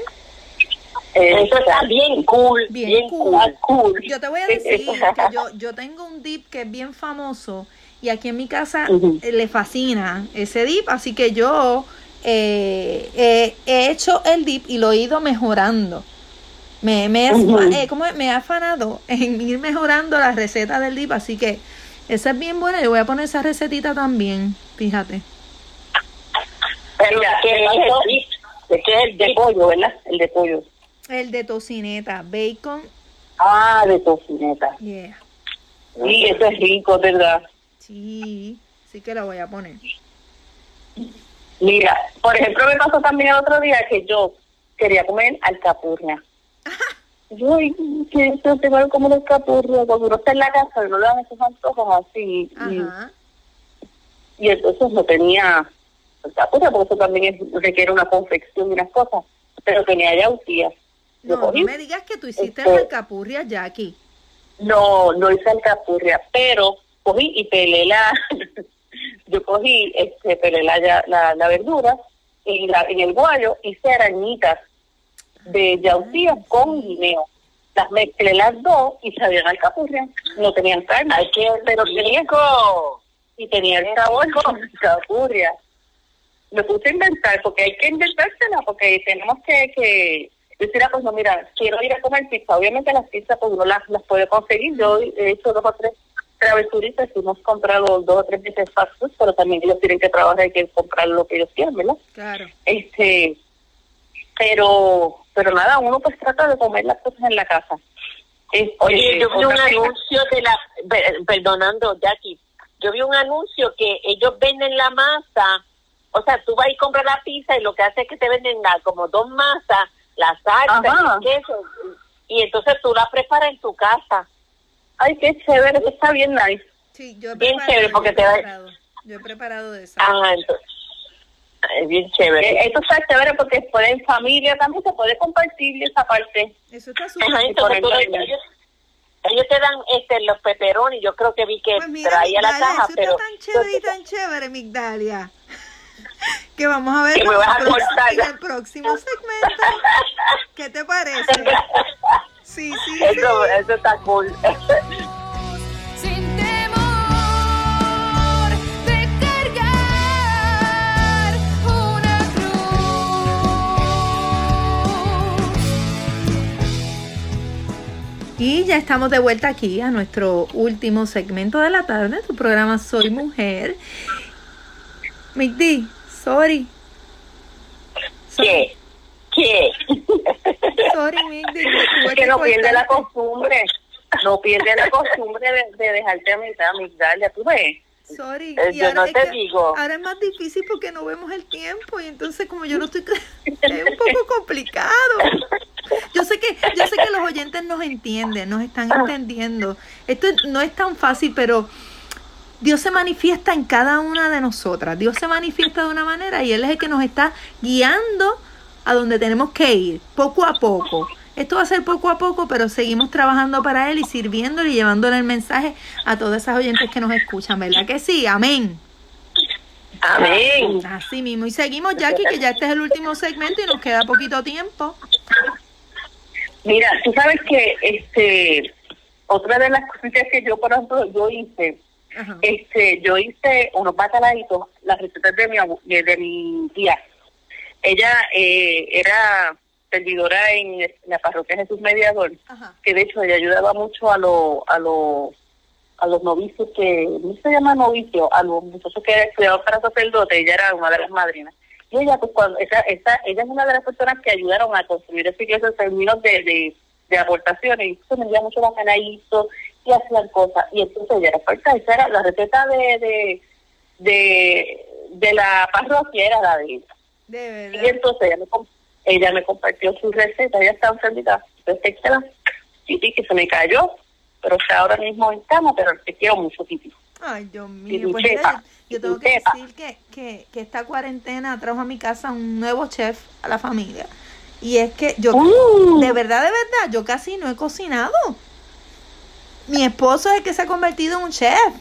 Eso está bien cool, Bien bien, cool. cool. cool. Yo te voy a decir que yo, yo tengo un dip que es bien famoso y aquí en mi casa eh, le fascina ese dip, así que yo eh, eh, he hecho el dip y lo he ido mejorando. Me, me, he- Ujú. eh, ¿cómo es? me he afanado en ir mejorando la receta del dip, así que esa es bien buena. Yo voy a poner esa recetita también, fíjate. Pero Mira, ¿qué es eso- el dip? ¿De qué es el de pollo, verdad? El de pollo. El de tocineta, bacon, Ah, de tocineta. yeah. Sí, eso es rico, ¿verdad? Sí, sí que lo voy a poner. Mira, por ejemplo, me pasó también el otro día que yo quería comer alcapurria. Yo, te va como una alcapurria, cuando uno está en la casa no le dan esos antojos así. Y, Ajá. y entonces no tenía alcapurria, porque eso también es- requiere una confección y unas cosas. Pero tenía yautías. Yo No, no me digas que tú hiciste este- la alcapurria, Jackie. No, no hice alcapurria, pero cogí y pelé la, yo cogí, este, pelé la, la, la verdura y la, en el guayo hice arañitas de yautía con guineo. Las mezclé las dos y sabían alcapurria. No tenían carne, Ay, qué pero rico. y tenía el sabor con alcapurria. Me puse a inventar, porque hay que inventársela, porque tenemos que, que decir, ah, pues no, mira, quiero ir a comer pizza. Obviamente las pizzas, pues uno las, las puede conseguir. Yo he hecho dos o tres travesuritas y hemos comprado dos o tres veces fast food, pero también ellos tienen que trabajar y que comprar lo que ellos quieran, ¿verdad? Claro. Este, pero, pero nada, uno pues trata de comer las cosas en la casa. Este, Oye, yo vi un cosa- anuncio de la, per- perdonando, Jackie, yo vi un anuncio que ellos venden la masa, o sea, tú vas y compras la pizza y lo que hace es que te venden la- como dos masas, la salsa, Ajá. y el queso, y entonces tú la preparas en tu casa. Ay, qué chévere, eso está bien nice. Sí, yo he Bien preparado, chévere, porque te da- Yo he preparado de esa. Ah, entonces, es bien chévere. Esto está chévere porque después en familia también se puede compartir esa parte. Eso está súper. ellos, ellos te dan este los peperones, yo creo que vi que Pues mira, traía la caja, eso pero está tan chévere y tan chévere, Migdalia. Que vamos a ver Que me vas a en el próximo segmento. ¿Qué te parece? Sí, sí, eso, eso está cool. sin temor de cargar una cruz. Y ya estamos de vuelta aquí a nuestro último segmento de la tarde, tu programa Soy Mujer. Migdi, sorry. ¿Qué? ¿Qué? Sorry, tuve Es que no pierde la costumbre. No pierde la costumbre de, de dejarte a mitad, amigdalia, tú ves. Sorry. Eh, Y yo ahora no es te digo. Ahora es más difícil porque no vemos el tiempo y entonces como yo no estoy es un poco complicado. Yo sé que yo sé que los oyentes nos entienden, nos están entendiendo. Esto no es tan fácil, pero Dios se manifiesta en cada una de nosotras. Dios se manifiesta de una manera y él es el que nos está guiando a donde tenemos que ir, poco a poco. Esto va a ser poco a poco, pero seguimos trabajando para Él y sirviéndole y llevándole el mensaje a todas esas oyentes que nos escuchan, ¿verdad que sí? Amén. Amén. Así mismo. Y seguimos, Jackie, que ya este es el último segmento y nos queda poquito tiempo. Mira, tú sabes que este otra de las cositas que yo, por ejemplo, yo hice, Ajá. este, yo hice unos bacalaitos, las recetas de mi de mi tía. Ella eh, era servidora en la parroquia Jesús Mediador, Ajá. que de hecho ella ayudaba mucho a los a los a los novicios que no se llama novicio, a los muchachos que estudiaban para sacerdote, ella era una de las madrinas. Y ella pues cuando esa, esa, ella es una de las personas que ayudaron a construir esa iglesia en términos de, de, de aportaciones, y me dio mucho pena hizo y hacían cosas, y entonces ella era experta, esa era la receta de de, de, de la parroquia era la de ella. De Y entonces ella me, ella me compartió su receta, ella estaba enfermita, entonces que la Titi que se me cayó, pero está ahora mismo en cama, pero te quiero mucho, Titi. Ay, Dios mío. Pues mira, yo tengo que decir que, que, que esta cuarentena trajo a mi casa un nuevo chef a la familia. Y es que yo, Mm. de verdad, de verdad, yo casi no he cocinado. Mi esposo es el que se ha convertido en un chef.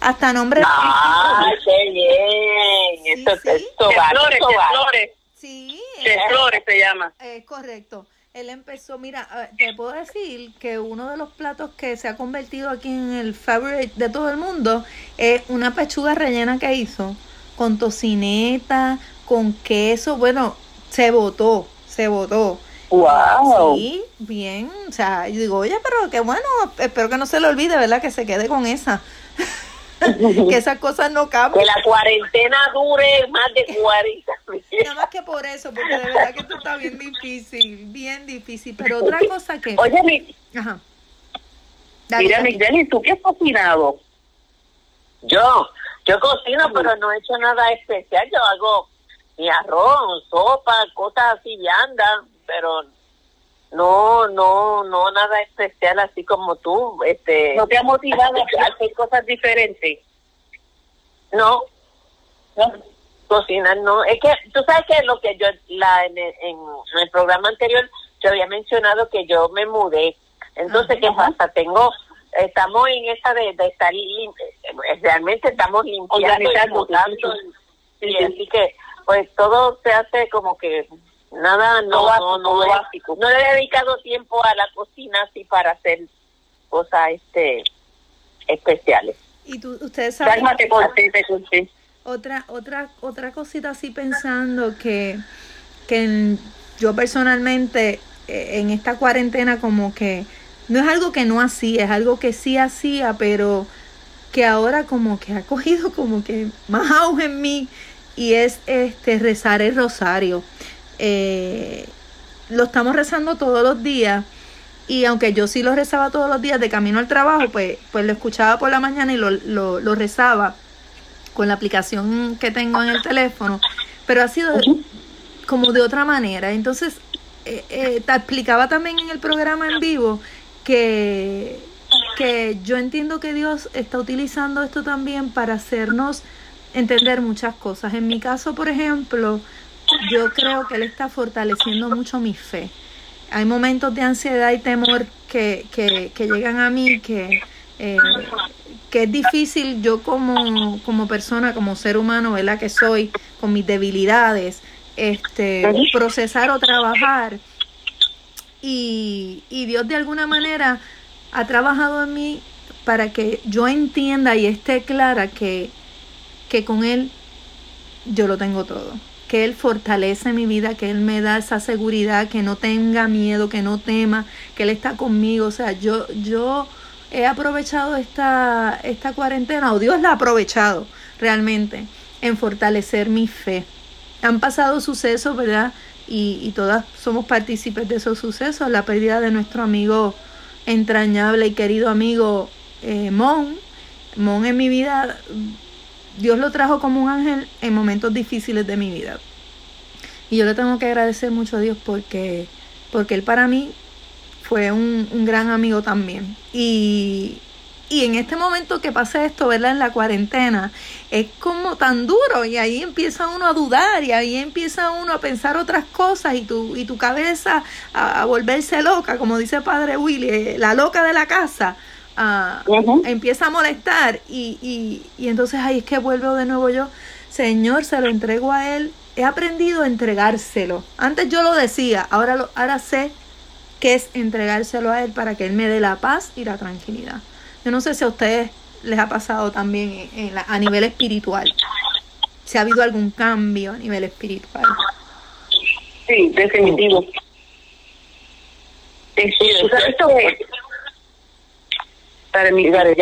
Hasta nombre. ¡Ah, qué bien! Sí, Eso, sí. De vale, Flores, de vale. Flores, Sí, de Flores se llama. es correcto. Él empezó, mira, eh, te puedo decir que uno de los platos que se ha convertido aquí en el favorite de todo el mundo es una pechuga rellena que hizo con tocineta, con queso. Bueno, se botó, se botó. ¡Wow! Sí, bien. O sea, yo digo, oye, pero qué bueno. Espero que no se le olvide, ¿verdad? Que se quede con esa. que esas cosas no Que cambian. la cuarentena dure más de 40 días. Nada más que por eso, porque de verdad que esto está bien difícil, bien difícil. Pero otra cosa que... Oye, mi, Ajá. Dale, mira. Miguel, ¿y tú qué has cocinado? Yo, yo cocino, pero no he hecho nada especial. Yo hago mi arroz, sopa, cosas así blandas, pero no, no, no nada especial así como tú. Este, ¿No te ha motivado a hacer cosas diferentes? no, ¿No? cocinar no. Es que tú sabes que lo que yo, la, en, el, en el programa anterior, yo había mencionado que yo me mudé. Entonces, ¿qué pasa? Tengo, estamos en esa de, de estar, lim- realmente estamos limpiando sí, Y, sí. y así que, pues todo se hace como que nada, no, básico, no, no, básico. no le he dedicado tiempo a la cocina así para hacer cosas este especiales. Y tú, ustedes saben, otra, otra, otra cosita así pensando que, que en- yo personalmente eh, en esta cuarentena como que no es algo que no hacía, es algo que sí hacía, pero que ahora como que ha cogido como que más auge en mí y es este rezar el rosario. Eh, lo estamos rezando todos los días y aunque yo sí lo rezaba todos los días de camino al trabajo, pues, pues lo escuchaba por la mañana y lo, lo, lo rezaba con la aplicación que tengo en el teléfono, pero ha sido como de otra manera. Entonces, eh, eh, te explicaba también en el programa en vivo que, que yo entiendo que Dios está utilizando esto también para hacernos entender muchas cosas. En mi caso, por ejemplo, yo creo que Él está fortaleciendo mucho mi fe. Hay momentos de ansiedad y temor que, que, llegan a mí que, eh, que es difícil yo como, como persona, como ser humano, ¿verdad? Que soy, con mis debilidades, este, procesar o trabajar. Y, y Dios de alguna manera ha trabajado en mí para que yo entienda y esté clara que, que con Él yo lo tengo todo. Que Él fortalece mi vida, que Él me da esa seguridad, que no tenga miedo, que no tema, que Él está conmigo. O sea, yo, yo he aprovechado esta, esta cuarentena, o Dios la ha aprovechado realmente, en fortalecer mi fe. Han pasado sucesos, ¿verdad? Y, todas somos partícipes de esos sucesos. La pérdida de nuestro amigo entrañable y querido amigo eh, Mon. Mon en mi vida, Dios lo trajo como un ángel en momentos difíciles de mi vida. Y yo le tengo que agradecer mucho a Dios porque, porque Él para mí fue un, un gran amigo también. Y, y en este momento que pasa esto, ¿verdad? En la cuarentena, es como tan duro y ahí empieza uno a dudar y ahí empieza uno a pensar otras cosas y tu, y tu cabeza a, volverse loca, como dice Padre Willy, eh, la loca de la casa. Ujú. empieza a molestar y, y, y entonces ahí es que vuelvo de nuevo yo, Señor, se lo entrego a Él, he aprendido a entregárselo. Antes yo lo decía, ahora, lo, ahora sé que es entregárselo a Él para que Él me dé la paz y la tranquilidad. Yo no sé si a ustedes les ha pasado también en- en la- a nivel espiritual, si ha habido algún cambio a nivel espiritual. Sí, definitivo. Sí, esto, para mí, Sí, dale.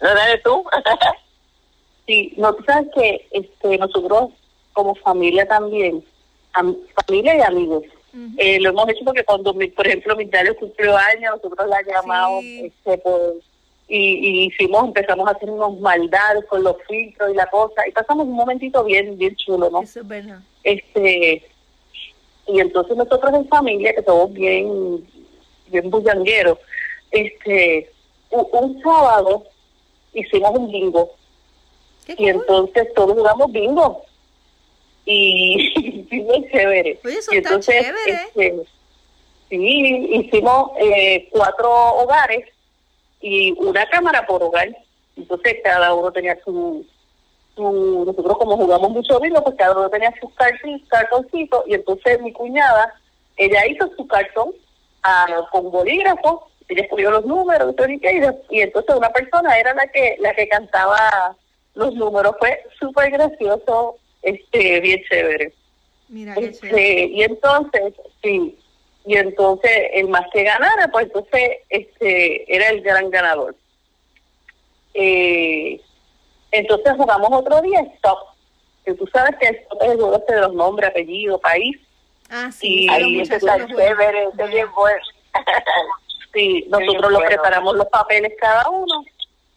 No, dale tú. sí, no, tú sabes que este, nosotros como familia también, am- familia y amigos, Ujú. eh, lo hemos hecho porque cuando, mi, por ejemplo, mi padre cumplió años, nosotros la llamamos Sí. este, por, y, y hicimos, empezamos a hacer unos maldades con los filtros y la cosa, y pasamos un momentito bien, bien chulo, ¿no? Eso es verdad. este y entonces nosotros en familia que somos bien bien bullangueros este u- un sábado hicimos un bingo. Qué y cool. entonces todos jugamos bingo. Y bingo chévere. Oye, eso y está entonces chévere. este, sí hicimos eh, cuatro hogares y una cámara por hogar. Entonces cada uno tenía su su- nosotros como jugamos mucho bingo, pues cada uno tenía sus cartoncitos. Y entonces mi cuñada, ella hizo su cartón ah, con bolígrafo, ella escribió los números y, y, y, y entonces una persona era la que la que cantaba los números, fue súper gracioso, este bien chévere. Mira qué Este, chévere. y entonces, sí, y entonces el más que ganara, pues entonces este era el gran ganador. Eh, entonces jugamos otro día Stop, que tú sabes que el Stop es el juego este de los nombres, apellido, país. Ah, sí, y Ahí ese está chévere, ese es bien bueno. Sí, nosotros bien lo bueno. preparamos los papeles cada uno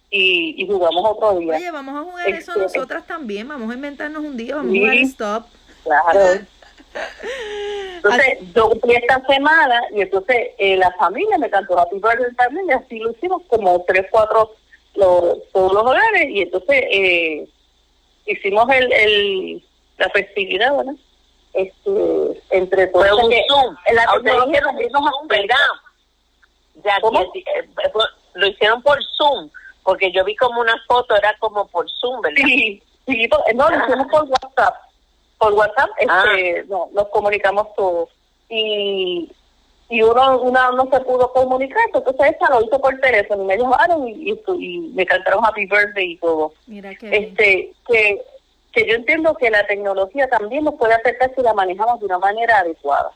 y, y jugamos otro día. Oye, vamos a jugar eso Este- nosotras también. Vamos a inventarnos un día. Vamos Sí. a jugar stop. Claro. Entonces, yo cumplí esta semana y entonces eh, la familia me cantó Happy Birthday también y así lo hicimos como tres, cuatro, lo- todos los hogares y entonces eh, hicimos el, el la festividad, ¿verdad? Este, entre todos. Fue un que Zoom. La Ah, ustedes tecnología nos un Zoom, ¿verdad? Ya, eh, eh, lo hicieron por Zoom, porque yo vi como una foto, era como por Zoom, ¿verdad? Sí, sí, no, lo hicimos por WhatsApp. Por WhatsApp este, no, nos comunicamos todos. Y, y uno una no se pudo comunicar, entonces esa lo hizo por teléfono y me llamaron y, y, y me cantaron Happy Birthday y todo. Mira qué bien. Este, que, que yo entiendo que la tecnología también nos puede acercar si la manejamos de una manera adecuada.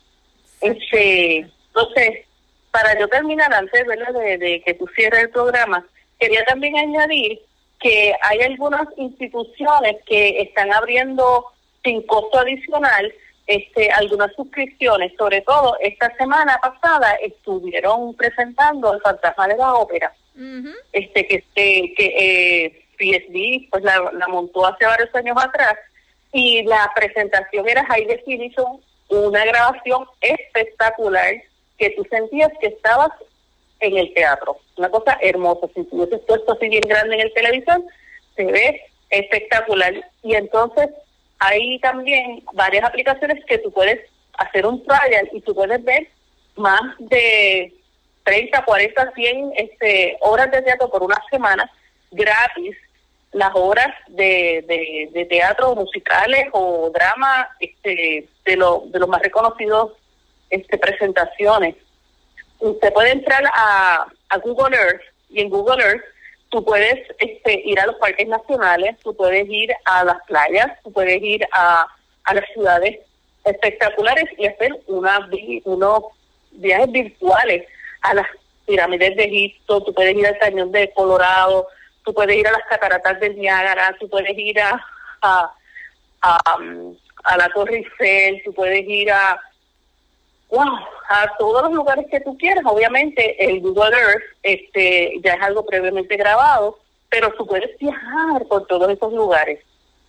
Este, entonces, para yo terminar antes ¿verdad? De, de que tú cierres el programa, quería también añadir que hay algunas instituciones que están abriendo sin costo adicional este, algunas suscripciones, sobre todo esta semana pasada estuvieron presentando el fantasma de la ópera. Este que este que eh, PSD pues la, la montó hace varios años atrás. Y la presentación era high definition una grabación espectacular que tú sentías que estabas en el teatro una cosa hermosa si tuvieses puesto así bien grande en el televisor se ve espectacular y entonces hay también varias aplicaciones que tú puedes hacer un trial y tú puedes ver más de 30, 40, 100 este, horas de teatro por una semana gratis. Las horas de, de, teatro musicales o drama este, de, lo, de los más reconocidos este, presentaciones. Usted puede entrar a, a Google Earth y en Google Earth tú puedes este, ir a los parques nacionales, tú puedes ir a las playas, tú puedes ir a, a las ciudades espectaculares y hacer una, unos viajes virtuales a las pirámides de Egipto, tú puedes ir al cañón de Colorado, tú puedes ir a las cataratas del Niágara, tú puedes ir a, a, a, um, a la Torre Eiffel, tú puedes ir a, wow, a todos los lugares que tú quieras. Obviamente el Google Earth este, ya es algo previamente grabado, pero tú puedes viajar por todos esos lugares.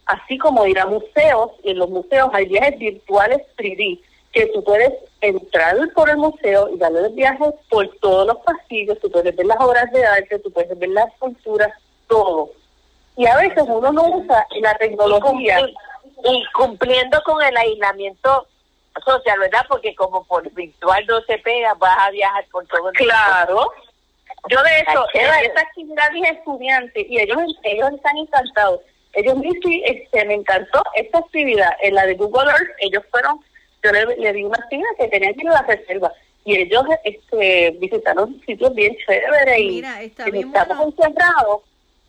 Así como ir a museos, y en los museos hay viajes virtuales 3D, que tú puedes entrar por el museo y darle el viaje por todos los pasillos, tú puedes ver las obras de arte, tú puedes ver las esculturas, todo. Y a veces uno no usa la tecnología. Y cumpliendo con el aislamiento social, ¿verdad? Porque como por virtual no se pega, vas a viajar por todo el Claro. Yo de chévere. esta actividad dije estudiantes y ellos ellos están encantados. Ellos me sí, este, me encantó esta actividad. En la de Google Earth, ellos fueron, yo le, le di una actividad que tenían que ir a la reserva. Y ellos este, visitaron sitios bien chéveres y, Mira, está y bien estamos bueno. encerrados.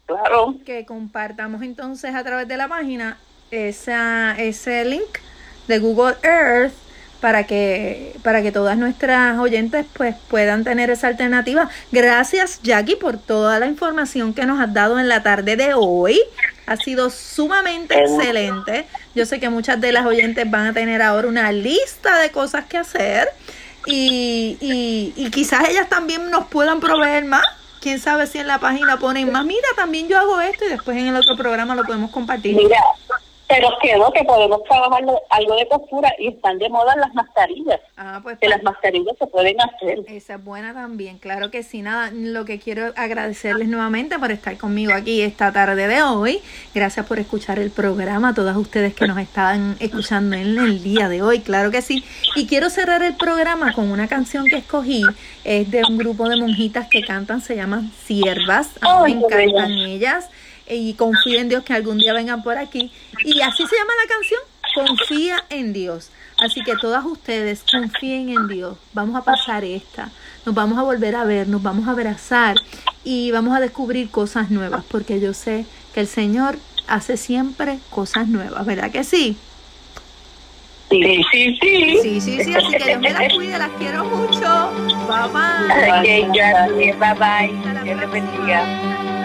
Claro. que compartamos entonces a través de la página esa, ese link de Google Earth para que para que todas nuestras oyentes pues puedan tener esa alternativa. Gracias Jackie por toda la información que nos has dado en la tarde de hoy. Ha sido sumamente excelente. Yo sé que muchas de las oyentes van a tener ahora una lista de cosas que hacer y, y, y quizás ellas también nos puedan proveer más. Quién sabe si en la página ponen más, mira, también yo hago esto y después en el otro programa lo podemos compartir. Mira, pero quedó que podemos trabajar algo de costura y están de moda las mascarillas. Ah, pues Que las mascarillas se pueden hacer. Esa es buena también, claro que sí. Nada, lo que quiero agradecerles nuevamente por estar conmigo aquí esta tarde de hoy. Gracias por escuchar el programa, todas ustedes que nos están escuchando en el día de hoy, claro que sí. Y quiero cerrar el programa con una canción que escogí, es de un grupo de monjitas que cantan, se llaman Siervas. A mí me encantan ellas y confío en Dios que algún día vengan por aquí. Y así se llama la canción, Confía en Dios. Así que todas ustedes confíen en Dios. Vamos a pasar esta. Nos vamos a volver a ver, nos vamos a abrazar y vamos a descubrir cosas nuevas, porque yo sé que el Señor hace siempre cosas nuevas, ¿verdad que sí? Sí, sí, sí. Sí, sí, sí, así que Dios me las cuide, las quiero mucho. Bye bye. Ok, gracias. Bye bye. Dios les bendiga.